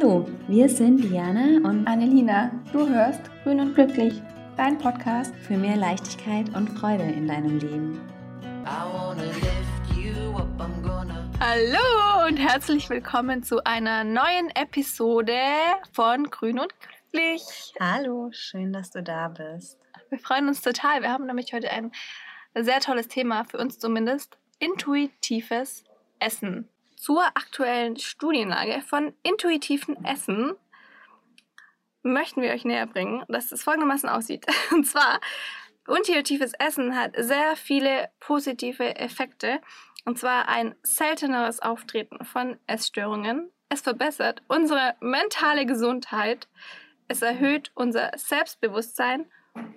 Hallo, wir sind Diana und Annelina. Du hörst Grün und Glücklich, dein Podcast für mehr Leichtigkeit und Freude in deinem Leben. Hallo und herzlich willkommen zu einer neuen Episode von Grün und Glücklich. Hallo, schön, dass du da bist. Wir freuen uns total. Wir haben nämlich heute ein sehr tolles Thema, für uns zumindest, intuitives Essen zur aktuellen Studienlage von intuitiven Essen möchten wir euch näher bringen, dass es folgendermaßen aussieht. Und zwar, intuitives Essen hat sehr viele positive Effekte. Und zwar ein selteneres Auftreten von Essstörungen. Es verbessert unsere mentale Gesundheit. Es erhöht unser Selbstbewusstsein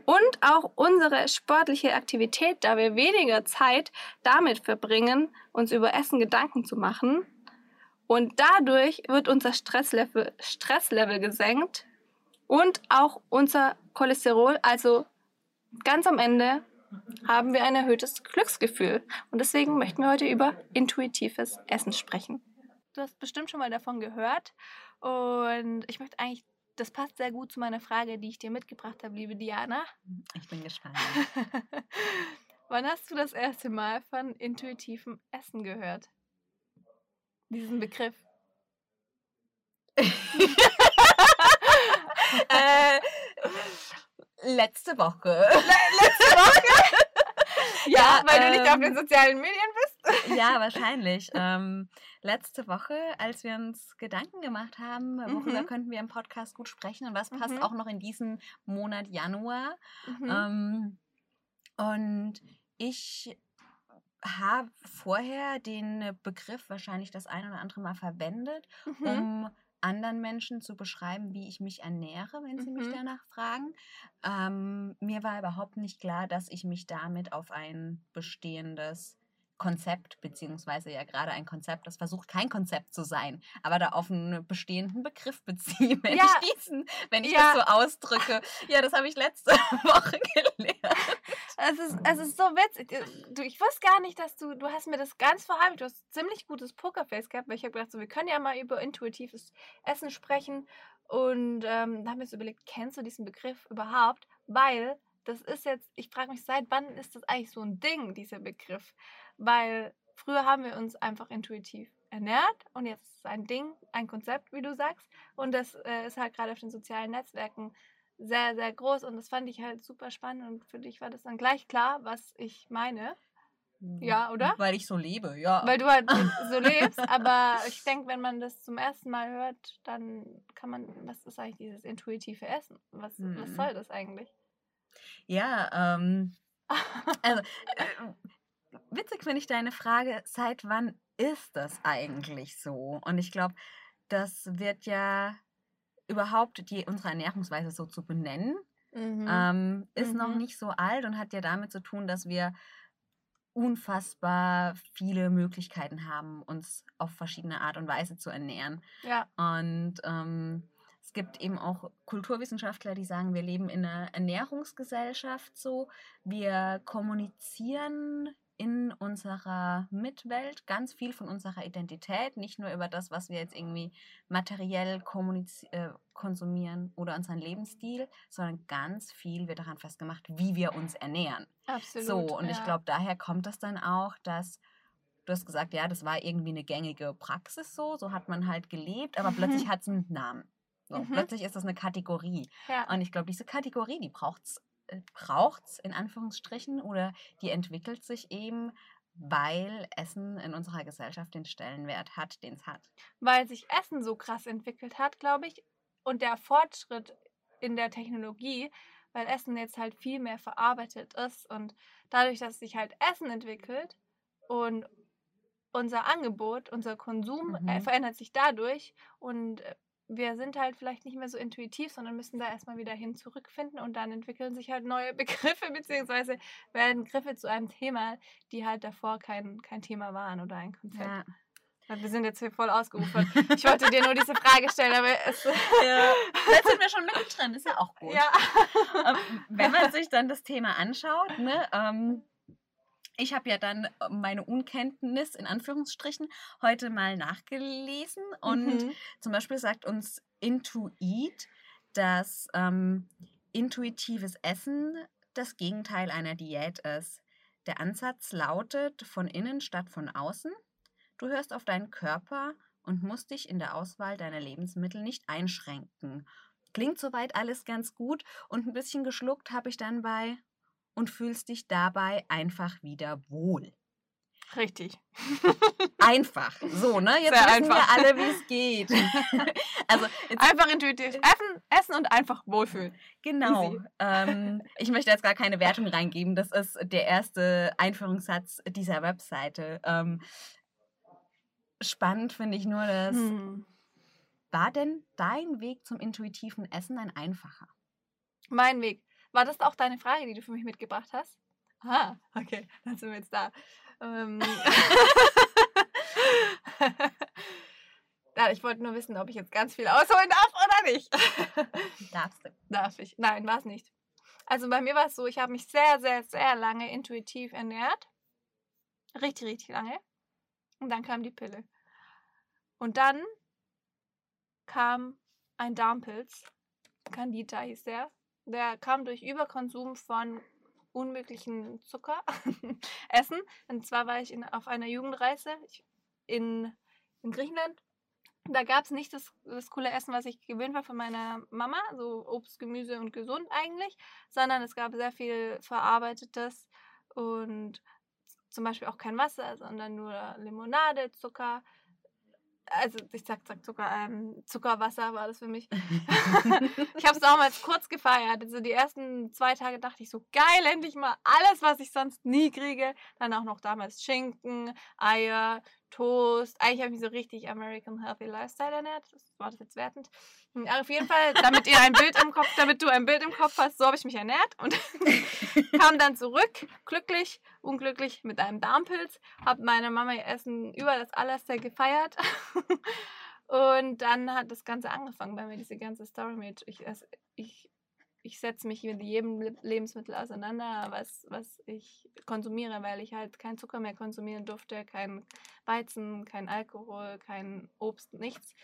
und auch unsere sportliche Aktivität, da wir weniger Zeit damit verbringen, uns über Essen Gedanken zu machen. Und dadurch wird unser Stresslevel, Stresslevel gesenkt und auch unser Cholesterol. Also ganz am Ende haben wir ein erhöhtes Glücksgefühl. Und deswegen möchten wir heute über intuitives Essen sprechen. Du hast bestimmt schon mal davon gehört. Und ich möchte eigentlich das passt sehr gut zu meiner Frage, die ich dir mitgebracht habe, liebe Diana. Ich bin gespannt. Wann hast du das erste Mal von intuitivem Essen gehört? Diesen Begriff. äh, letzte Woche. Le letzte Woche? ja, ja, weil ähm, du nicht auf den ähm, sozialen Medien bist? Ja, wahrscheinlich. Ähm, letzte Woche, als wir uns Gedanken gemacht haben, worüber mhm. könnten wir im Podcast gut sprechen und was passt mhm. auch noch in diesen Monat Januar. Mhm. Ähm, und ich habe vorher den Begriff wahrscheinlich das ein oder andere Mal verwendet, mhm. um anderen Menschen zu beschreiben, wie ich mich ernähre, wenn sie mhm. mich danach fragen. Ähm, mir war überhaupt nicht klar, dass ich mich damit auf ein bestehendes Konzept, beziehungsweise ja gerade ein Konzept, das versucht kein Konzept zu sein, aber da auf einen bestehenden Begriff beziehe, wenn ja. ich diesen, wenn ich ja. das so ausdrücke. Ja, das habe ich letzte Woche gelernt. Es ist, es ist so witzig. Du, ich wusste gar nicht, dass du, du hast mir das ganz verheimlicht. Du hast ziemlich gutes Pokerface gehabt, weil ich habe gedacht, so, wir können ja mal über intuitives Essen sprechen. Und ähm, da haben wir uns überlegt, kennst du diesen Begriff überhaupt? Weil das ist jetzt, ich frage mich, seit wann ist das eigentlich so ein Ding, dieser Begriff? Weil früher haben wir uns einfach intuitiv ernährt und jetzt ist es ein Ding, ein Konzept, wie du sagst. Und das äh, ist halt gerade auf den sozialen Netzwerken sehr, sehr groß und das fand ich halt super spannend und für dich war das dann gleich klar, was ich meine. Ja, oder? Weil ich so lebe, ja. Weil du halt so lebst, aber ich denke, wenn man das zum ersten Mal hört, dann kann man, was ist eigentlich dieses intuitive Essen? Was, hm. was mhm. soll das eigentlich? Ja, ähm, also äh, witzig finde ich deine Frage, seit wann ist das eigentlich so? Und ich glaube, das wird ja überhaupt die, unsere Ernährungsweise so zu benennen, mhm. ähm, ist mhm. noch nicht so alt und hat ja damit zu tun, dass wir unfassbar viele Möglichkeiten haben, uns auf verschiedene Art und Weise zu ernähren. Ja. Und ähm, es gibt eben auch Kulturwissenschaftler, die sagen, wir leben in einer Ernährungsgesellschaft so. Wir kommunizieren in unserer Mitwelt ganz viel von unserer Identität, nicht nur über das, was wir jetzt irgendwie materiell äh, konsumieren oder unseren Lebensstil, sondern ganz viel wird daran festgemacht, wie wir uns ernähren. Absolut. So, und ja. ich glaube, daher kommt das dann auch, dass du hast gesagt, ja, das war irgendwie eine gängige Praxis so, so hat man halt gelebt, aber plötzlich hat es einen Namen. So, mhm. Plötzlich ist das eine Kategorie. Ja. Und ich glaube, diese Kategorie, die braucht es äh, braucht's in Anführungsstrichen oder die entwickelt sich eben, weil Essen in unserer Gesellschaft den Stellenwert hat, den es hat. Weil sich Essen so krass entwickelt hat, glaube ich, und der Fortschritt in der Technologie, weil Essen jetzt halt viel mehr verarbeitet ist und dadurch, dass sich halt Essen entwickelt und unser Angebot, unser Konsum äh, mhm. verändert sich dadurch und äh, wir sind halt vielleicht nicht mehr so intuitiv, sondern müssen da erstmal wieder hin zurückfinden und dann entwickeln sich halt neue Begriffe, beziehungsweise werden Griffe zu einem Thema, die halt davor kein, kein Thema waren oder ein Konzept. Ja. Wir sind jetzt hier voll ausgeufert. Ich wollte dir nur diese Frage stellen, aber es. Ja. Jetzt sind wir schon mittendrin, ist ja auch gut. Ja. Ähm, wenn man sich dann das Thema anschaut, ne, ähm, ich habe ja dann meine Unkenntnis in Anführungsstrichen heute mal nachgelesen und mhm. zum Beispiel sagt uns Intuit, dass ähm, intuitives Essen das Gegenteil einer Diät ist. Der Ansatz lautet von innen statt von außen. Du hörst auf deinen Körper und musst dich in der Auswahl deiner Lebensmittel nicht einschränken. Klingt soweit alles ganz gut und ein bisschen geschluckt habe ich dann bei und fühlst dich dabei einfach wieder wohl. Richtig. Einfach. So, ne? Jetzt Sehr wissen einfach. wir alle, wie es geht. also einfach intuitiv essen, essen und einfach wohlfühlen. Genau. Ähm, ich möchte jetzt gar keine Wertung reingeben. Das ist der erste Einführungssatz dieser Webseite. Ähm, spannend finde ich nur, dass hm. war denn dein Weg zum intuitiven Essen ein einfacher? Mein Weg. War das auch deine Frage, die du für mich mitgebracht hast? Ah, okay, dann sind wir jetzt da. Ähm. ja, ich wollte nur wissen, ob ich jetzt ganz viel ausholen darf oder nicht. Darfst du. Darf ich? Nein, war es nicht. Also bei mir war es so, ich habe mich sehr, sehr, sehr lange intuitiv ernährt. Richtig, richtig lange. Und dann kam die Pille. Und dann kam ein Darmpilz. Candida hieß der. Der kam durch Überkonsum von unmöglichen Zucker essen. Und zwar war ich in, auf einer Jugendreise in, in Griechenland. Da gab es nicht das, das coole Essen, was ich gewöhnt war von meiner Mama, so Obst, Gemüse und gesund eigentlich, sondern es gab sehr viel verarbeitetes und zum Beispiel auch kein Wasser, sondern nur Limonade, Zucker, also ich sag, sag Zucker, ähm, Zuckerwasser war das für mich. ich habe es damals kurz gefeiert. Also die ersten zwei Tage dachte ich so, geil, endlich mal alles, was ich sonst nie kriege. Dann auch noch damals Schinken, Eier, Toast. Eigentlich habe ich mich so richtig American Healthy Lifestyle ernährt. Das war das jetzt wertend. Hm, auf jeden Fall, damit ihr ein Bild im Kopf, damit du ein Bild im Kopf hast, so habe ich mich ernährt und kam dann zurück, glücklich, unglücklich mit einem Darmpilz, habe meine Mama ihr Essen über das Allerste gefeiert. und dann hat das Ganze angefangen bei mir, diese ganze Story mit, ich, ich ich setze mich mit jedem Lebensmittel auseinander, was, was ich konsumiere, weil ich halt keinen Zucker mehr konsumieren durfte, kein Weizen, kein Alkohol, kein Obst, nichts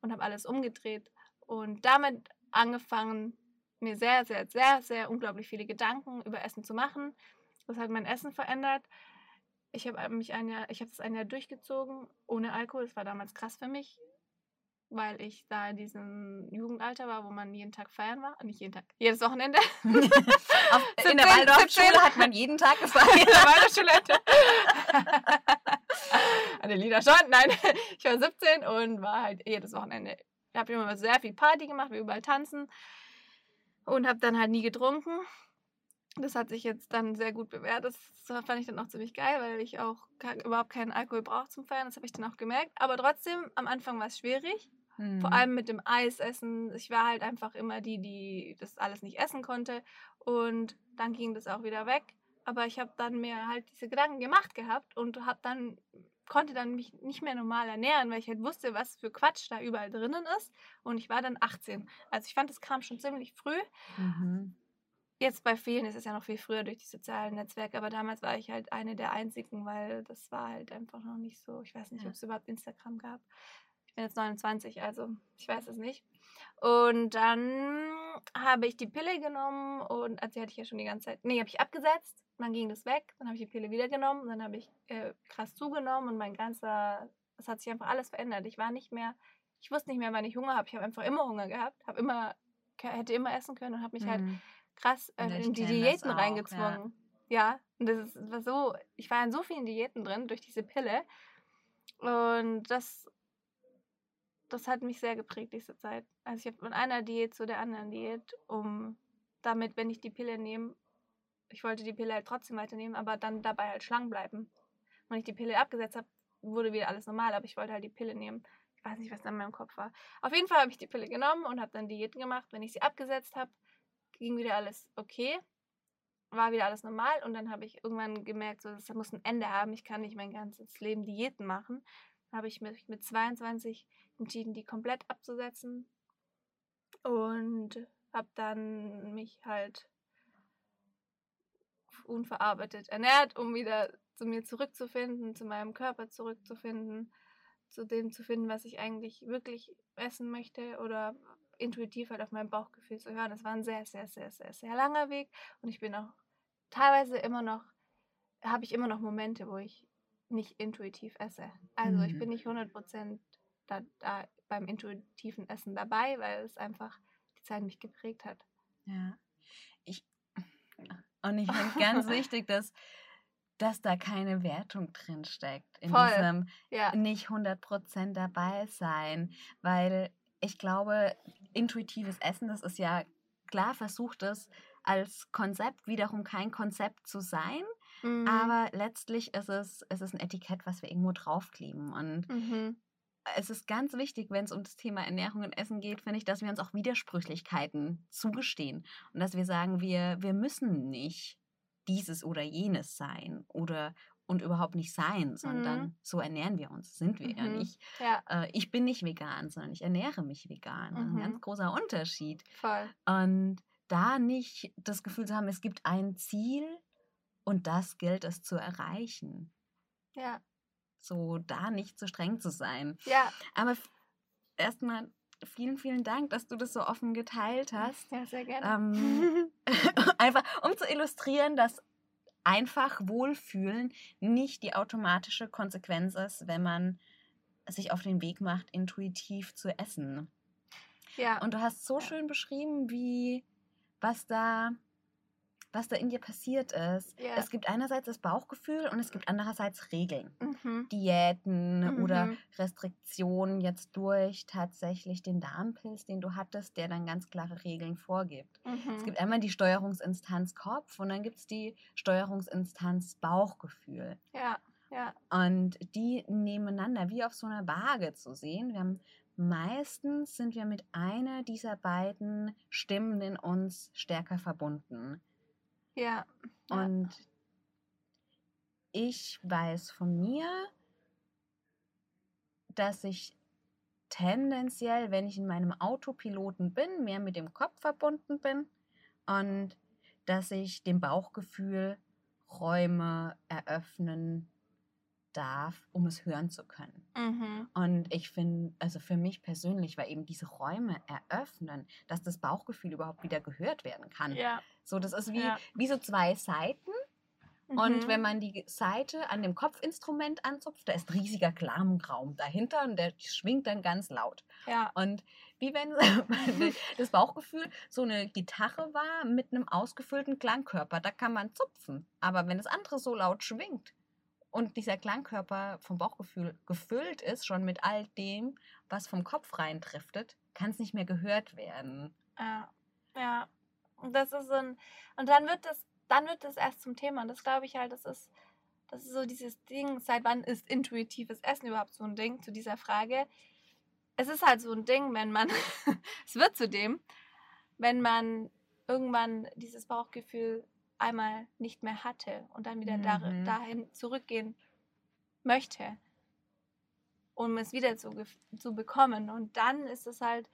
und habe alles umgedreht und damit angefangen, mir sehr, sehr, sehr, sehr unglaublich viele Gedanken über Essen zu machen. Das hat mein Essen verändert. Ich habe mich ein Jahr, ich habe das ein Jahr durchgezogen ohne Alkohol. Das war damals krass für mich weil ich da in diesem Jugendalter war, wo man jeden Tag feiern war. Nicht jeden Tag, jedes Wochenende. Auf, 17, in der Waldorfschule hat man jeden Tag gefeiert. in der Waldorfschule. Eine Lieder schon. Nein, ich war 17 und war halt jedes Wochenende. Ich habe immer sehr viel Party gemacht, wir überall tanzen und habe dann halt nie getrunken. Das hat sich jetzt dann sehr gut bewährt. Das fand ich dann auch ziemlich geil, weil ich auch überhaupt keinen Alkohol brauche zum Feiern. Das habe ich dann auch gemerkt. Aber trotzdem, am Anfang war es schwierig. Mhm. Vor allem mit dem Eisessen. Ich war halt einfach immer die, die das alles nicht essen konnte. Und dann ging das auch wieder weg. Aber ich habe dann mir halt diese Gedanken gemacht gehabt und habe dann konnte dann mich nicht mehr normal ernähren, weil ich halt wusste, was für Quatsch da überall drinnen ist. Und ich war dann 18. Also ich fand, das kam schon ziemlich früh. Mhm. Jetzt bei vielen ist es ja noch viel früher durch die sozialen Netzwerke, aber damals war ich halt eine der einzigen, weil das war halt einfach noch nicht so. Ich weiß nicht, ja. ob es überhaupt Instagram gab bin jetzt 29, also ich weiß es nicht. Und dann habe ich die Pille genommen und also die hatte ich ja schon die ganze Zeit. Nee, habe ich abgesetzt, dann ging das weg, dann habe ich die Pille wieder genommen, dann habe ich äh, krass zugenommen und mein ganzer, es hat sich einfach alles verändert. Ich war nicht mehr, ich wusste nicht mehr, wann ich Hunger habe. Ich habe einfach immer Hunger gehabt, habe immer, hätte immer essen können und habe mich halt mhm. halt krass äh, in die Diäten auch, reingezwungen. Ja. ja, und das, ist, das war so, ich war in so vielen Diäten drin durch diese Pille. Und das das hat mich sehr geprägt, diese Zeit. Also ich habe von einer Diät zu der anderen Diät, um damit, wenn ich die Pille nehme, ich wollte die Pille halt trotzdem weiternehmen, aber dann dabei halt schlank bleiben. Wenn ich die Pille abgesetzt habe, wurde wieder alles normal, aber ich wollte halt die Pille nehmen. Ich weiß nicht, was da in meinem Kopf war. Auf jeden Fall habe ich die Pille genommen und habe dann Diäten gemacht. Wenn ich sie abgesetzt habe, ging wieder alles okay. War wieder alles normal und dann habe ich irgendwann gemerkt, so, das muss ein Ende haben. Ich kann nicht mein ganzes Leben Diäten machen. Habe ich mich mit 22 entschieden, die komplett abzusetzen und habe dann mich halt unverarbeitet ernährt, um wieder zu mir zurückzufinden, zu meinem Körper zurückzufinden, zu dem zu finden, was ich eigentlich wirklich essen möchte oder intuitiv halt auf mein Bauchgefühl zu hören. Das war ein sehr, sehr, sehr, sehr, sehr langer Weg und ich bin auch teilweise immer noch, habe ich immer noch Momente, wo ich nicht intuitiv esse. Also mhm. ich bin nicht 100% da, da beim intuitiven Essen dabei, weil es einfach die Zeit mich geprägt hat. Ja. Ich, und ich finde ganz wichtig, dass, dass da keine Wertung drin steckt. In Voll. diesem ja. nicht 100% dabei sein. Weil ich glaube, intuitives Essen, das ist ja klar versucht es als Konzept wiederum kein Konzept zu sein. Mhm. Aber letztlich ist es, ist es ein Etikett, was wir irgendwo draufkleben. Und mhm es ist ganz wichtig, wenn es um das Thema Ernährung und Essen geht, finde ich, dass wir uns auch Widersprüchlichkeiten zugestehen und dass wir sagen, wir, wir müssen nicht dieses oder jenes sein oder und überhaupt nicht sein, sondern mhm. so ernähren wir uns, sind wir mhm. ja nicht. Ja. Äh, ich bin nicht vegan, sondern ich ernähre mich vegan. Mhm. Ein ganz großer Unterschied. Voll. Und da nicht das Gefühl zu haben, es gibt ein Ziel und das gilt es zu erreichen. Ja so da nicht so streng zu sein. Ja. Aber erstmal vielen, vielen Dank, dass du das so offen geteilt hast. Ja, sehr gerne. Ähm, einfach, um zu illustrieren, dass einfach Wohlfühlen nicht die automatische Konsequenz ist, wenn man sich auf den Weg macht, intuitiv zu essen. Ja. Und du hast so schön beschrieben, wie was da was da in dir passiert ist. Yeah. Es gibt einerseits das Bauchgefühl und es gibt andererseits Regeln. Mhm. Diäten mhm. oder Restriktionen jetzt durch tatsächlich den Darmpilz, den du hattest, der dann ganz klare Regeln vorgibt. Mhm. Es gibt einmal die Steuerungsinstanz Kopf und dann gibt es die Steuerungsinstanz Bauchgefühl. Ja. Ja. Und die nebeneinander wie auf so einer Waage zu sehen. Wir haben meistens sind wir mit einer dieser beiden Stimmen in uns stärker verbunden. Ja. Und ich weiß von mir, dass ich tendenziell, wenn ich in meinem Autopiloten bin, mehr mit dem Kopf verbunden bin und dass ich dem Bauchgefühl Räume eröffnen darf, um es hören zu können. Mhm. Und ich finde, also für mich persönlich war eben diese Räume eröffnen, dass das Bauchgefühl überhaupt wieder gehört werden kann. Ja. So, das ist wie, ja. wie so zwei Seiten. Mhm. Und wenn man die Seite an dem Kopfinstrument anzupft, da ist riesiger Klangraum dahinter und der schwingt dann ganz laut. Ja. Und wie wenn das Bauchgefühl so eine Gitarre war mit einem ausgefüllten Klangkörper, da kann man zupfen. Aber wenn das andere so laut schwingt, und dieser Klangkörper vom Bauchgefühl gefüllt ist, schon mit all dem, was vom Kopf reindriftet, kann es nicht mehr gehört werden. Ja, ja. Und das ist ein, und dann wird das, dann wird das erst zum Thema. Und das glaube ich halt, das ist, das ist so dieses Ding, seit wann ist intuitives Essen überhaupt so ein Ding zu dieser Frage? Es ist halt so ein Ding, wenn man, es wird zu dem, wenn man irgendwann dieses Bauchgefühl einmal nicht mehr hatte und dann wieder mhm. dahin zurückgehen möchte, um es wieder zu, zu bekommen. Und dann ist es halt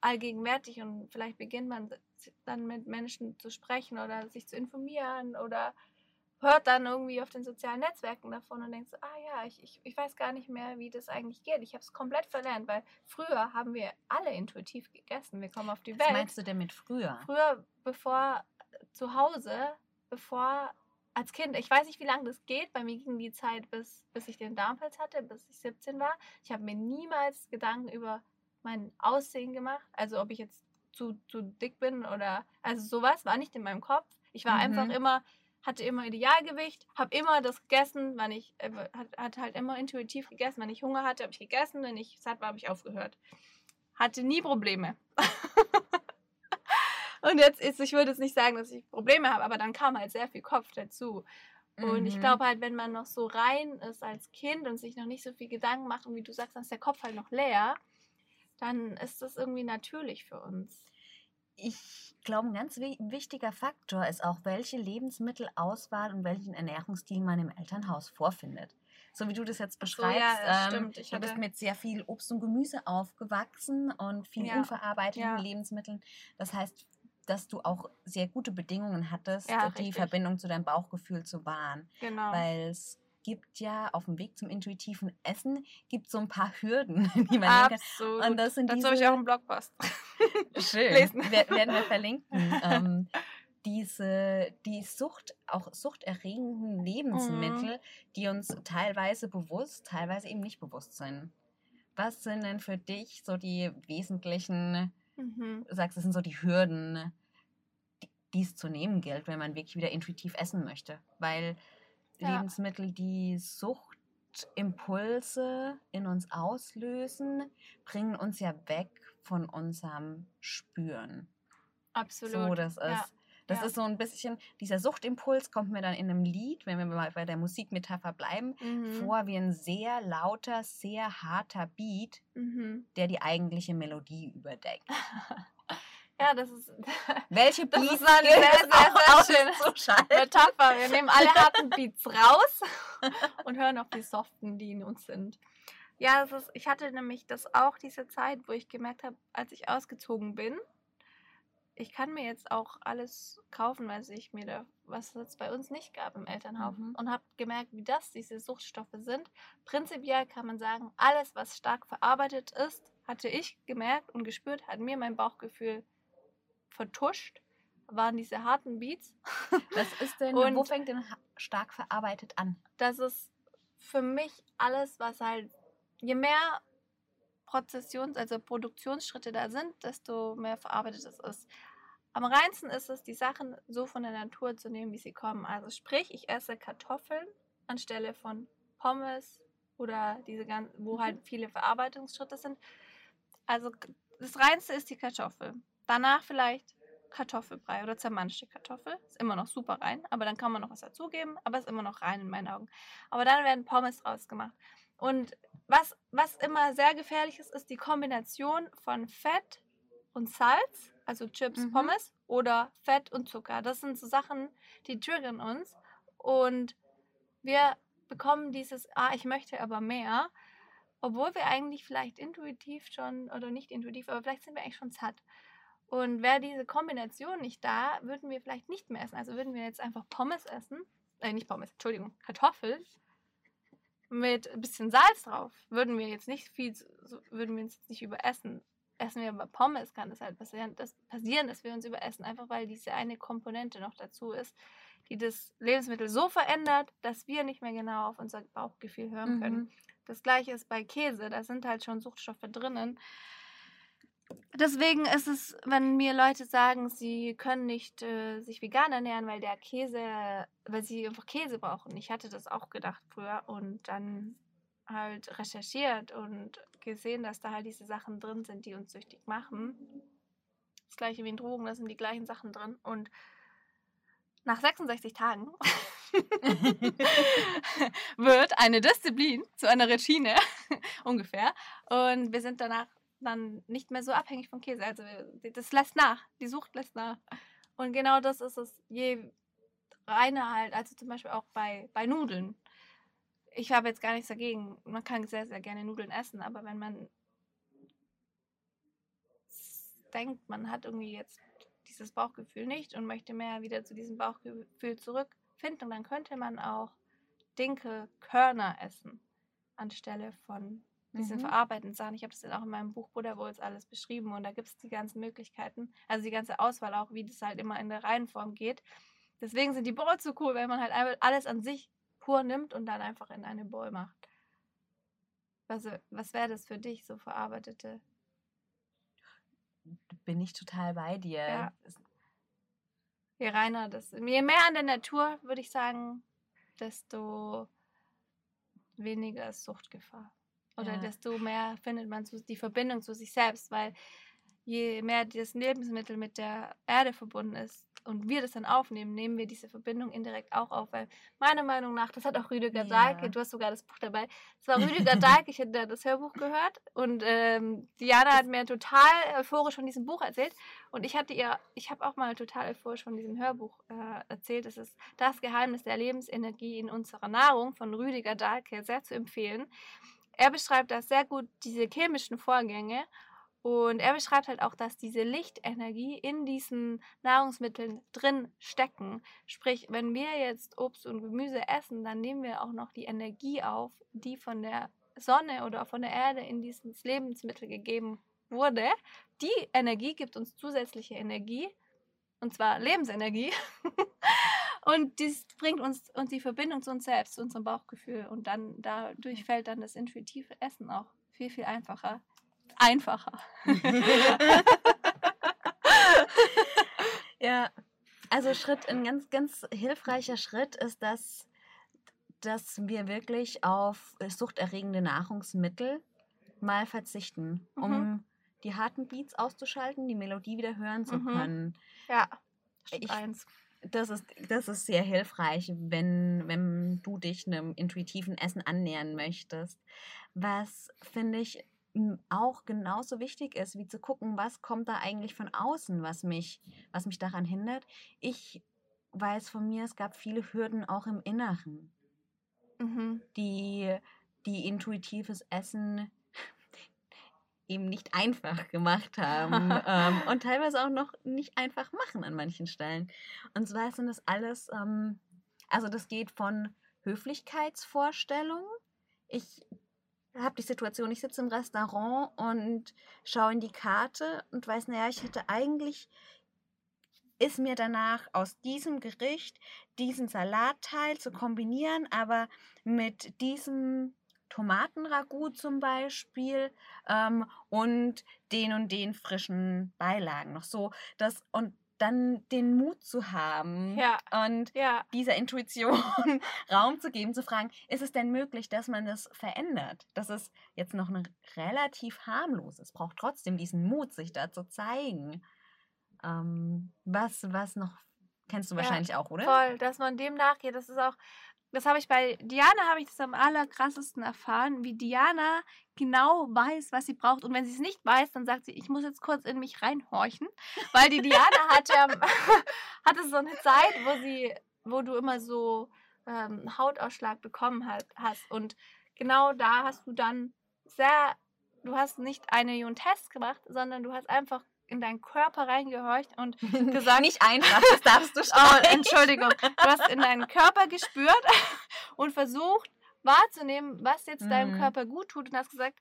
allgegenwärtig und vielleicht beginnt man dann mit Menschen zu sprechen oder sich zu informieren oder hört dann irgendwie auf den sozialen Netzwerken davon und denkt so, ah ja, ich, ich, ich weiß gar nicht mehr, wie das eigentlich geht. Ich habe es komplett verlernt, weil früher haben wir alle intuitiv gegessen. Wir kommen auf die Welt. Was meinst du denn mit früher? Früher, bevor zu Hause, bevor als Kind, ich weiß nicht, wie lange das geht, bei mir ging die Zeit, bis, bis ich den Darmpilz hatte, bis ich 17 war. Ich habe mir niemals Gedanken über mein Aussehen gemacht, also ob ich jetzt zu, zu dick bin oder, also sowas war nicht in meinem Kopf. Ich war mhm. einfach immer, hatte immer Idealgewicht, habe immer das gegessen, wann ich, äh, hat halt immer intuitiv gegessen. Wenn ich Hunger hatte, habe ich gegessen, wenn ich satt war, habe ich aufgehört. Hatte nie Probleme. Und jetzt ist, ich würde jetzt nicht sagen, dass ich Probleme habe, aber dann kam halt sehr viel Kopf dazu. Und mhm. ich glaube halt, wenn man noch so rein ist als Kind und sich noch nicht so viel Gedanken macht und wie du sagst, dann ist der Kopf halt noch leer, dann ist das irgendwie natürlich für uns. Ich glaube, ein ganz wichtiger Faktor ist auch, welche Lebensmittelauswahl und welchen Ernährungsstil man im Elternhaus vorfindet. So wie du das jetzt beschreibst. So, ja, ähm, stimmt. Ich du bist mit sehr viel Obst und Gemüse aufgewachsen und vielen ja. unverarbeiteten ja. Lebensmitteln. Das heißt, dass du auch sehr gute Bedingungen hattest, ja, die richtig. Verbindung zu deinem Bauchgefühl zu wahren. Genau. Weil es gibt ja auf dem Weg zum intuitiven Essen gibt so ein paar Hürden, die man Absolut. kann. Und das sind Dazu habe ich auch einen Blogpost. Schön. Lesen. Werden wir verlinken. ähm, diese die Sucht, auch suchterregenden Lebensmittel, mhm. die uns teilweise bewusst, teilweise eben nicht bewusst sind. Was sind denn für dich so die wesentlichen, mhm. du sagst, es sind so die Hürden, die es zu nehmen gilt, wenn man wirklich wieder intuitiv essen möchte? Weil ja. Lebensmittel, die Suchtimpulse in uns auslösen, bringen uns ja weg von unserem Spüren. Absolut. So, das ist. Ja. Das ja. ist so ein bisschen, dieser Suchtimpuls kommt mir dann in einem Lied, wenn wir mal bei der Musikmetapher bleiben, mhm. vor wie ein sehr lauter, sehr harter Beat, mhm. der die eigentliche Melodie überdeckt. Ja, das ist. Welche Beats? Das ist eine sehr, sehr, sehr, schöne Metapher. Wir nehmen alle harten Beats raus und hören auf die soften, die in uns sind. Ja, das ist, ich hatte nämlich das auch diese Zeit, wo ich gemerkt habe, als ich ausgezogen bin, ich kann mir jetzt auch alles kaufen, was ich mir da, was es bei uns nicht gab im Elternhaus mhm. und habe gemerkt, wie das diese Suchtstoffe sind. Prinzipiell kann man sagen, alles, was stark verarbeitet ist, hatte ich gemerkt und gespürt, hat mir mein Bauchgefühl vertuscht, waren diese harten Beats. Was ist denn, und wo fängt denn stark verarbeitet an? Das ist für mich alles, was halt, je mehr Prozessions-, also Produktionsschritte da sind, desto mehr verarbeitet es ist. Am reinsten ist es, die Sachen so von der Natur zu nehmen, wie sie kommen. Also sprich, ich esse Kartoffeln anstelle von Pommes oder diese ganzen, wo halt mhm. viele Verarbeitungsschritte sind. Also das Reinste ist die Kartoffel. Danach vielleicht Kartoffelbrei oder zermanschte Kartoffel. Ist immer noch super rein, aber dann kann man noch was dazugeben, aber ist immer noch rein in meinen Augen. Aber dann werden Pommes rausgemacht. Und was, was immer sehr gefährlich ist, ist die Kombination von Fett und Salz, also Chips, mhm. Pommes, oder Fett und Zucker. Das sind so Sachen, die triggern uns. Und wir bekommen dieses, ah, ich möchte aber mehr, obwohl wir eigentlich vielleicht intuitiv schon, oder nicht intuitiv, aber vielleicht sind wir eigentlich schon satt. Und wäre diese Kombination nicht da, würden wir vielleicht nicht mehr essen. Also würden wir jetzt einfach Pommes essen, äh, nicht Pommes, Entschuldigung, Kartoffeln mit ein bisschen Salz drauf, würden wir jetzt nicht viel, so, würden wir uns jetzt nicht überessen. Essen wir aber Pommes, kann das halt passieren, das passieren, dass wir uns überessen, einfach weil diese eine Komponente noch dazu ist, die das Lebensmittel so verändert, dass wir nicht mehr genau auf unser Bauchgefühl hören können. Mhm. Das gleiche ist bei Käse, da sind halt schon Suchtstoffe drinnen. Deswegen ist es, wenn mir Leute sagen, sie können nicht äh, sich vegan ernähren, weil der Käse, weil sie einfach Käse brauchen. Ich hatte das auch gedacht früher und dann halt recherchiert und gesehen, dass da halt diese Sachen drin sind, die uns süchtig machen. Das gleiche wie in Drogen, da sind die gleichen Sachen drin. Und nach 66 Tagen wird eine Disziplin zu einer Routine ungefähr. Und wir sind danach dann nicht mehr so abhängig vom Käse. Also das lässt nach, die Sucht lässt nach. Und genau das ist es, je reiner halt, also zum Beispiel auch bei, bei Nudeln. Ich habe jetzt gar nichts dagegen. Man kann sehr, sehr gerne Nudeln essen, aber wenn man denkt, man hat irgendwie jetzt dieses Bauchgefühl nicht und möchte mehr wieder zu diesem Bauchgefühl zurückfinden, dann könnte man auch Dinkelkörner essen anstelle von diese mhm. verarbeitenden Sachen. Ich habe das auch in meinem Buch Buddha Bowls alles beschrieben und da gibt es die ganzen Möglichkeiten, also die ganze Auswahl auch, wie das halt immer in der Reihenform geht. Deswegen sind die Bowls so cool, weil man halt einfach alles an sich pur nimmt und dann einfach in eine Bowl macht. Also, was wäre das für dich, so verarbeitete? Bin ich total bei dir. Ja. Je reiner das, je mehr an der Natur, würde ich sagen, desto weniger ist Suchtgefahr. Oder ja. desto mehr findet man die Verbindung zu sich selbst, weil je mehr das Lebensmittel mit der Erde verbunden ist und wir das dann aufnehmen, nehmen wir diese Verbindung indirekt auch auf. Weil meiner Meinung nach, das hat auch Rüdiger ja. Dahlke, du hast sogar das Buch dabei, das war Rüdiger Dahlke, ich hatte das Hörbuch gehört und ähm, Diana hat mir total euphorisch von diesem Buch erzählt und ich hatte ihr, ich habe auch mal total euphorisch von diesem Hörbuch äh, erzählt. Es ist Das Geheimnis der Lebensenergie in unserer Nahrung von Rüdiger Dahlke, sehr zu empfehlen. Er beschreibt das sehr gut, diese chemischen Vorgänge Und er beschreibt halt auch, dass diese Lichtenergie in diesen Nahrungsmitteln drin stecken. Sprich, wenn wir jetzt Obst und Gemüse essen, dann nehmen wir auch noch die Energie auf, die von der Sonne oder von der Erde in dieses Lebensmittel gegeben wurde. Die Energie gibt uns zusätzliche Energie, und zwar Lebensenergie. und dies bringt uns und die Verbindung zu uns selbst, zu unserem Bauchgefühl. Und dann dadurch fällt dann das intuitive Essen auch viel, viel einfacher einfacher. ja, also Schritt, ein ganz, ganz hilfreicher Schritt ist, dass, dass wir wirklich auf suchterregende Nahrungsmittel mal verzichten, mhm. um die harten Beats auszuschalten, die Melodie wieder hören zu mhm. können. Ja, ich, eins. Das ist, das ist sehr hilfreich, wenn, wenn du dich einem intuitiven Essen annähern möchtest. Was, finde ich, auch genauso wichtig ist, wie zu gucken, was kommt da eigentlich von außen, was mich, was mich daran hindert. Ich weiß von mir, es gab viele Hürden auch im Inneren, mhm. die, die intuitives Essen eben nicht einfach gemacht haben ähm, und teilweise auch noch nicht einfach machen an manchen Stellen. Und zwar sind das alles, ähm, also das geht von Höflichkeitsvorstellungen. Ich habe die Situation, ich sitze im Restaurant und schaue in die Karte und weiß, naja, ich hätte eigentlich, ist mir danach aus diesem Gericht diesen Salatteil zu kombinieren, aber mit diesem Tomatenragout zum Beispiel ähm, und den und den frischen Beilagen noch so. Das, und dann den Mut zu haben ja. und ja. dieser Intuition Raum zu geben, zu fragen, ist es denn möglich, dass man das verändert? Das ist jetzt noch ein relativ harmloses, braucht trotzdem diesen Mut, sich da zu zeigen. Ähm, was, was noch, kennst du wahrscheinlich ja, auch, oder? Voll, dass man dem nachgeht, das ist auch das habe ich bei Diana habe ich das am allerkrassesten erfahren, wie Diana genau weiß, was sie braucht. Und wenn sie es nicht weiß, dann sagt sie, ich muss jetzt kurz in mich reinhorchen, weil die Diana hatte hatte so eine Zeit, wo sie wo du immer so ähm, Hautausschlag bekommen hat, hast. Und genau da hast du dann sehr du hast nicht eine Ion-Test gemacht, sondern du hast einfach in deinen Körper reingehorcht und gesagt. Nicht einfach, das darfst du schon. Oh, Entschuldigung. Du hast in deinen Körper gespürt und versucht wahrzunehmen, was jetzt deinem mhm. Körper gut tut und hast gesagt,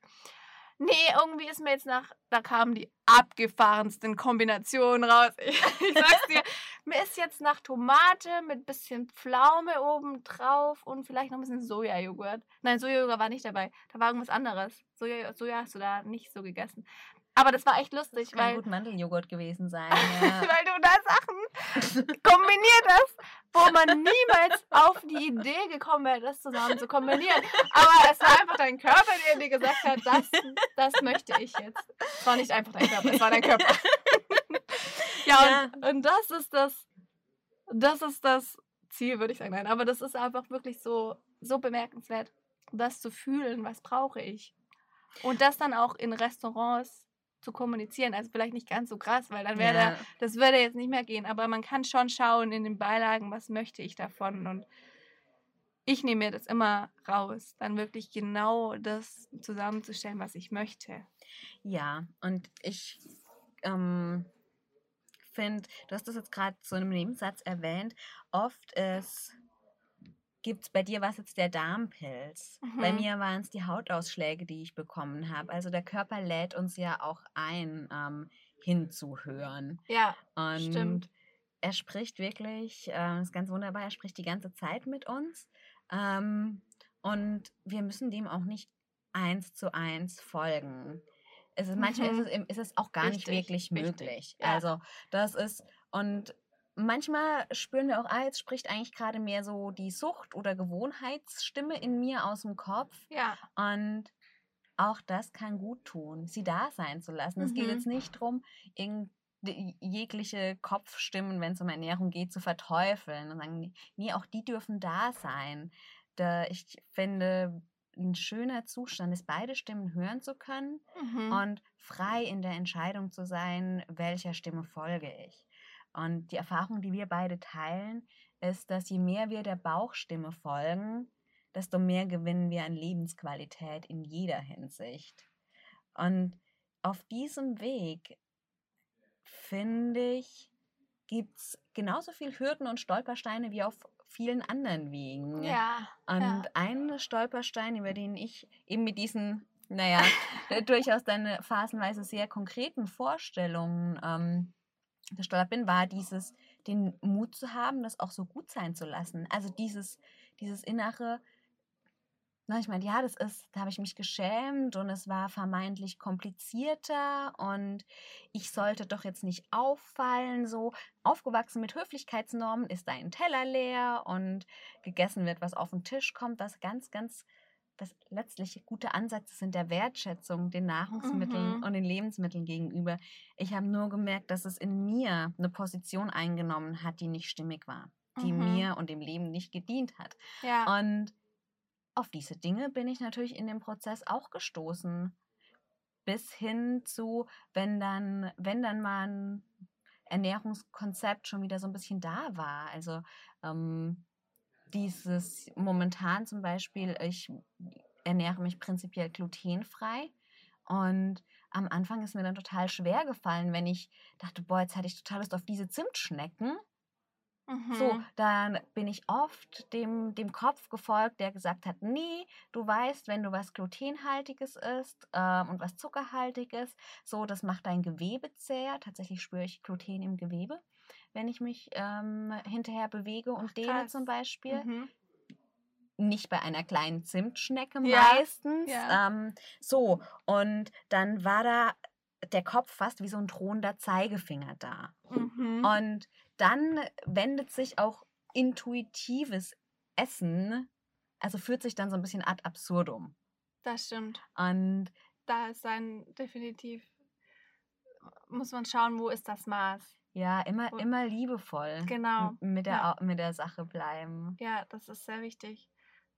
nee, irgendwie ist mir jetzt nach, da kamen die abgefahrensten Kombinationen raus. Ich, ich sag's dir, mir ist jetzt nach Tomate mit bisschen Pflaume oben drauf und vielleicht noch ein bisschen Sojajoghurt. Nein, Sojajoghurt war nicht dabei. Da war irgendwas anderes. Soja, Soja hast du da nicht so gegessen. Aber das war echt lustig. Das kann weil, gut Mandeljoghurt gewesen sein. Ja. weil du da Sachen kombiniert hast, wo man niemals auf die Idee gekommen wäre, das zusammen zu kombinieren. Aber es war einfach dein Körper, der dir gesagt hat, das, das möchte ich jetzt. Es war nicht einfach dein Körper, es war dein Körper. ja, ja. Und, und das ist das, das ist das Ziel, würde ich sagen. Nein, aber das ist einfach wirklich so, so bemerkenswert, das zu fühlen, was brauche ich. Und das dann auch in Restaurants zu kommunizieren. Also vielleicht nicht ganz so krass, weil dann wäre ja. das würde jetzt nicht mehr gehen. Aber man kann schon schauen in den Beilagen, was möchte ich davon. Und ich nehme mir das immer raus, dann wirklich genau das zusammenzustellen, was ich möchte. Ja, und ich ähm, finde, du hast das jetzt gerade zu einem Nebensatz erwähnt, oft ist gibt es bei dir was jetzt der Darmpilz? Mhm. Bei mir waren es die Hautausschläge, die ich bekommen habe. Also der Körper lädt uns ja auch ein, ähm, hinzuhören. Ja, Und stimmt. Er spricht wirklich, äh, das ist ganz wunderbar, er spricht die ganze Zeit mit uns. Ähm, und wir müssen dem auch nicht eins zu eins folgen. Es ist, manchmal mhm. ist, es, ist es auch gar Richtig. nicht wirklich möglich. Ja. Also das ist, und manchmal spüren wir auch, ah, jetzt spricht eigentlich gerade mehr so die Sucht- oder Gewohnheitsstimme in mir aus dem Kopf. Ja. Und auch das kann gut tun, sie da sein zu lassen. Mhm. Es geht jetzt mhm. nicht darum, jegliche Kopfstimmen, wenn es um Ernährung geht, zu verteufeln und sagen, nee, auch die dürfen da sein. Da ich finde, ein schöner Zustand ist, beide Stimmen hören zu können mhm. und frei in der Entscheidung zu sein, welcher Stimme folge ich. Und die Erfahrung, die wir beide teilen, ist, dass je mehr wir der Bauchstimme folgen, desto mehr gewinnen wir an Lebensqualität in jeder Hinsicht. Und auf diesem Weg, finde ich, gibt es genauso viel Hürden und Stolpersteine wie auf vielen anderen Wegen. Ja. Und ja. ein Stolperstein, über den ich eben mit diesen, naja, durchaus deine phasenweise sehr konkreten Vorstellungen ähm, gestolpert bin, war dieses, den Mut zu haben, das auch so gut sein zu lassen. Also dieses, dieses innere, meine, ja, das ist, da habe ich mich geschämt und es war vermeintlich komplizierter und ich sollte doch jetzt nicht auffallen. So aufgewachsen mit Höflichkeitsnormen ist dein Teller leer und gegessen wird, was auf den Tisch kommt. Das ganz, ganz, das letztlich gute Ansätze sind der Wertschätzung den Nahrungsmitteln mhm. und den Lebensmitteln gegenüber. Ich habe nur gemerkt, dass es in mir eine Position eingenommen hat, die nicht stimmig war, die mhm. mir und dem Leben nicht gedient hat. Ja. Und auf diese Dinge bin ich natürlich in dem Prozess auch gestoßen. Bis hin zu, wenn dann, wenn dann mal ein Ernährungskonzept schon wieder so ein bisschen da war. Also ähm, dieses momentan zum Beispiel, ich ernähre mich prinzipiell glutenfrei. Und am Anfang ist mir dann total schwer gefallen, wenn ich dachte, boah, jetzt hatte ich total Lust auf diese Zimtschnecken. Mhm. So, dann bin ich oft dem, dem Kopf gefolgt, der gesagt hat, nee, du weißt, wenn du was glutenhaltiges isst ähm, und was zuckerhaltiges, so, das macht dein Gewebe zäher. Tatsächlich spüre ich Gluten im Gewebe, wenn ich mich ähm, hinterher bewege und Ach, dehne zum Beispiel. Mhm. Nicht bei einer kleinen Zimtschnecke ja. meistens. Ja. Ähm, so, und dann war da der Kopf fast wie so ein drohender Zeigefinger da. Mhm. Und dann wendet sich auch intuitives Essen, also führt sich dann so ein bisschen ad absurdum. Das stimmt. Und da ist dann definitiv, muss man schauen, wo ist das Maß. Ja, immer, immer liebevoll genau. mit, der, ja. mit der Sache bleiben. Ja, das ist sehr wichtig.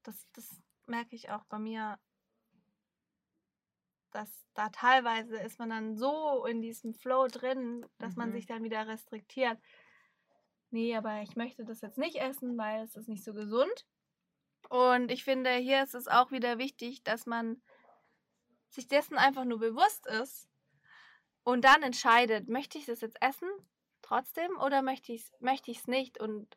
Das, das merke ich auch bei mir, dass da teilweise ist man dann so in diesem Flow drin, dass mhm. man sich dann wieder restriktiert nee, aber ich möchte das jetzt nicht essen, weil es ist nicht so gesund. Und ich finde, hier ist es auch wieder wichtig, dass man sich dessen einfach nur bewusst ist und dann entscheidet, möchte ich das jetzt essen trotzdem oder möchte ich es möchte nicht? Und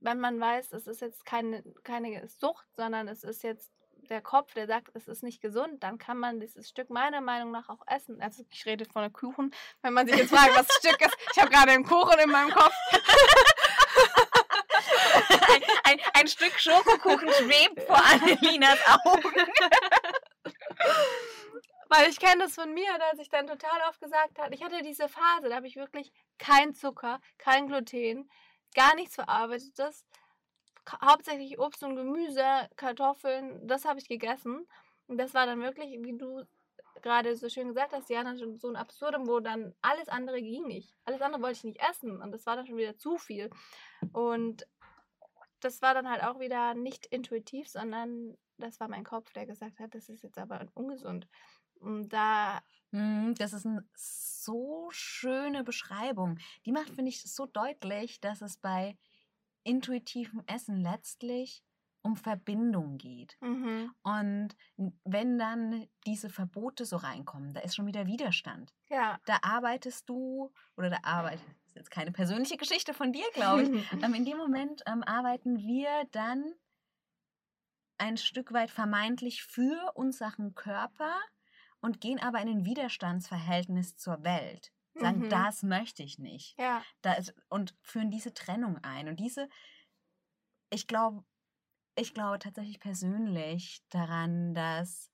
wenn man weiß, es ist jetzt keine, keine Sucht, sondern es ist jetzt der Kopf, der sagt, es ist nicht gesund, dann kann man dieses Stück meiner Meinung nach auch essen. Also ich rede von einem Kuchen. Wenn man sich jetzt fragt, was das Stück ist, ich habe gerade einen Kuchen in meinem Kopf. ein, ein, ein, Stück Schokokuchen schwebt vor Annelinas Augen. Weil ich kenne das von mir, dass ich dann total oft gesagt habe, ich hatte diese Phase, da habe ich wirklich kein Zucker, kein Gluten, gar nichts verarbeitetes hauptsächlich Obst und Gemüse, Kartoffeln, das habe ich gegessen. Und das war dann wirklich, wie du gerade so schön gesagt hast, ja, dann schon so ein Absurdum, wo dann alles andere ging nicht. Alles andere wollte ich nicht essen und das war dann schon wieder zu viel. Und das war dann halt auch wieder nicht intuitiv, sondern das war mein Kopf, der gesagt hat, das ist jetzt aber ungesund. Und da. Mhm, das ist eine so schöne Beschreibung. Die macht, finde ich, so deutlich, dass es bei intuitivem Essen letztlich um Verbindung geht. Mhm. Und wenn dann diese Verbote so reinkommen, da ist schon wieder Widerstand. Ja. Da arbeitest du oder da arbeitet, das ist jetzt keine persönliche Geschichte von dir, glaube ich. ähm, in dem Moment ähm, arbeiten wir dann ein Stück weit vermeintlich für unseren Körper und gehen aber in ein Widerstandsverhältnis zur Welt sagen, mhm. das möchte ich nicht. Ja. Das, und führen diese Trennung ein. Und diese, ich glaube, ich glaube tatsächlich persönlich daran, dass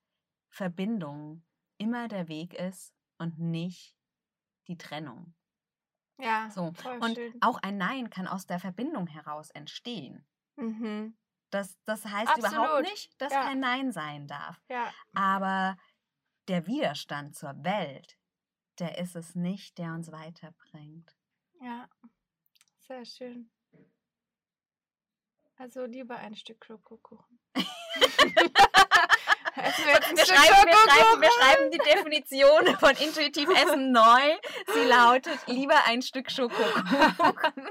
Verbindung immer der Weg ist und nicht die Trennung. Ja. So. und schön. auch ein Nein kann aus der Verbindung heraus entstehen. Mhm. Das, das heißt Absolut. überhaupt nicht, dass ja. kein Nein sein darf. Ja. Aber der Widerstand zur Welt der ist es nicht, der uns weiterbringt. Ja, sehr schön. Also lieber ein Stück Schokokuchen. wir, schreiben, wir, schreiben, wir, schreiben, die Definition von intuitiv Essen neu. Sie lautet lieber ein Stück Schokokuchen.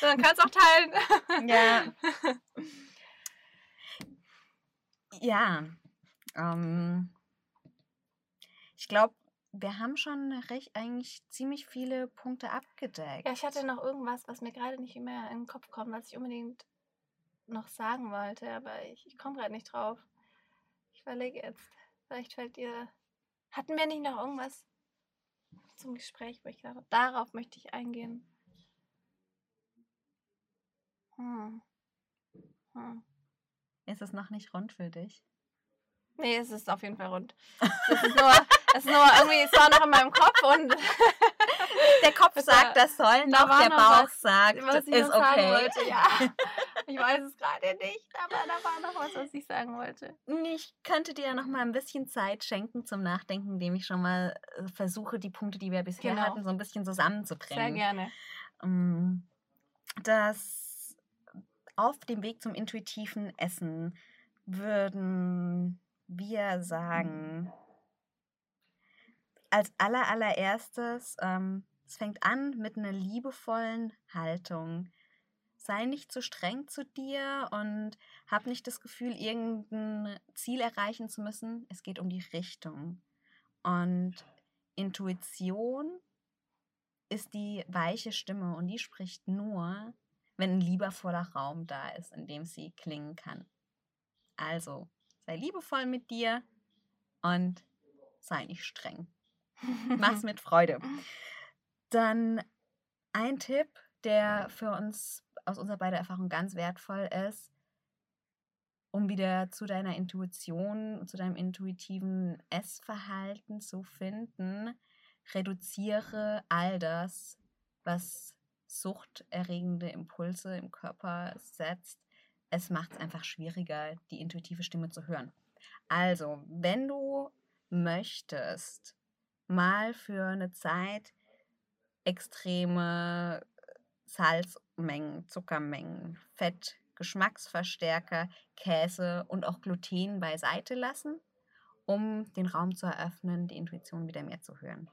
Dann kannst du auch teilen. Ja. Ja. Ähm, ich glaube, wir haben schon recht eigentlich ziemlich viele Punkte abgedeckt. Ja, ich hatte noch irgendwas, was mir gerade nicht mehr in den Kopf kommt, was ich unbedingt noch sagen wollte, aber ich, ich komme gerade nicht drauf. Ich überlege jetzt. Vielleicht fällt dir. Hatten wir nicht noch irgendwas zum Gespräch, wo ich dachte, darauf möchte ich eingehen? Hm. Hm. Ist es noch nicht rund für dich? Nee, es ist auf jeden Fall rund. Es ist nur, es ist nur irgendwie, es war noch in meinem Kopf und der Kopf sagt, das soll noch, da der noch Bauch was, sagt, was ich ist okay. Wollte, ja. Ich weiß es gerade nicht, aber da war noch was, was ich sagen wollte. Ich könnte dir ja noch mal ein bisschen Zeit schenken zum Nachdenken, indem ich schon mal äh, versuche, die Punkte, die wir bisher genau. hatten, so ein bisschen zusammenzubringen. Sehr gerne. Ähm, das auf dem Weg zum intuitiven Essen würden wir sagen, als aller, allererstes, ähm, es fängt an mit einer liebevollen Haltung. Sei nicht zu streng zu dir und hab nicht das Gefühl, irgendein Ziel erreichen zu müssen. Es geht um die Richtung. Und Intuition ist die weiche Stimme und die spricht nur, wenn ein liebevoller Raum da ist, in dem sie klingen kann. Also, sei liebevoll mit dir und sei nicht streng. Mach's mit Freude. Dann ein Tipp, der für uns aus unserer beider Erfahrung ganz wertvoll ist, um wieder zu deiner Intuition, zu deinem intuitiven Essverhalten zu finden, reduziere all das, was suchterregende Impulse im Körper setzt. Es macht es einfach schwieriger, die intuitive Stimme zu hören. Also, wenn du möchtest, mal für eine Zeit extreme Salzmengen, Zuckermengen, Fett, Geschmacksverstärker, Käse und auch Gluten beiseite lassen, um den Raum zu eröffnen, die Intuition wieder mehr zu hören.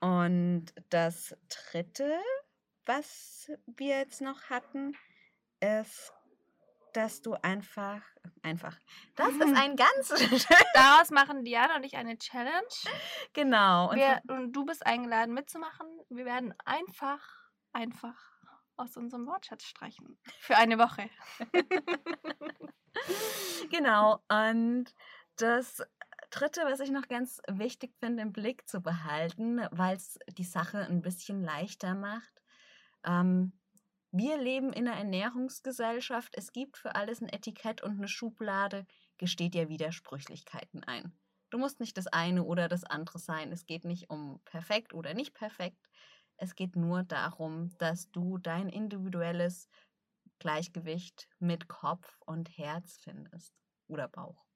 Und das Dritte, was wir jetzt noch hatten, ist dass du einfach, einfach, das ist ein ganz Daraus machen Diana und ich eine Challenge. Genau. Und, Wir, und du bist eingeladen mitzumachen. Wir werden einfach, einfach aus unserem Wortschatz streichen. Für eine Woche. genau. Und das Dritte, was ich noch ganz wichtig finde, im Blick zu behalten, weil es die Sache ein bisschen leichter macht. Ähm, wir leben in einer Ernährungsgesellschaft. Es gibt für alles ein Etikett und eine Schublade. Gesteht ja Widersprüchlichkeiten ein. Du musst nicht das eine oder das andere sein. Es geht nicht um perfekt oder nicht perfekt. Es geht nur darum, dass du dein individuelles Gleichgewicht mit Kopf und Herz findest. Oder Bauch.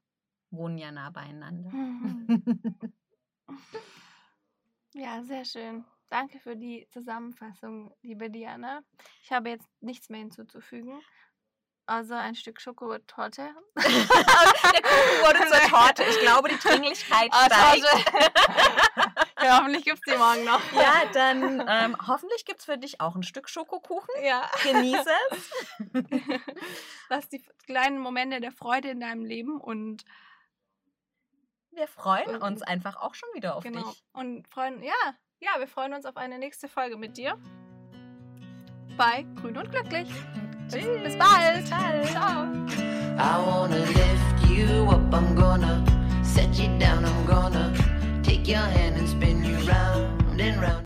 Wohnen ja nah beieinander. Mhm. ja, sehr schön. Danke für die Zusammenfassung, liebe Diana. Ich habe jetzt nichts mehr hinzuzufügen. Also ein Stück Schokotorte. Der Kuchen wurde zur Torte. Ich glaube, die Dringlichkeit steigt. ja, hoffentlich gibt es die morgen noch. Ja, dann ähm, hoffentlich gibt es für dich auch ein Stück Schokokuchen. Ja. Genieße es. Lass die kleinen Momente der Freude in deinem Leben und wir freuen uns einfach auch schon wieder auf genau. dich. Und freuen, ja, ja, wir freuen uns auf eine nächste Folge mit dir. Bei Grün und Glücklich. Tschüss. Bis bald. Ciao. I wanna lift you up, I'm gonna set you down, I'm gonna take your hand and spin you round and round.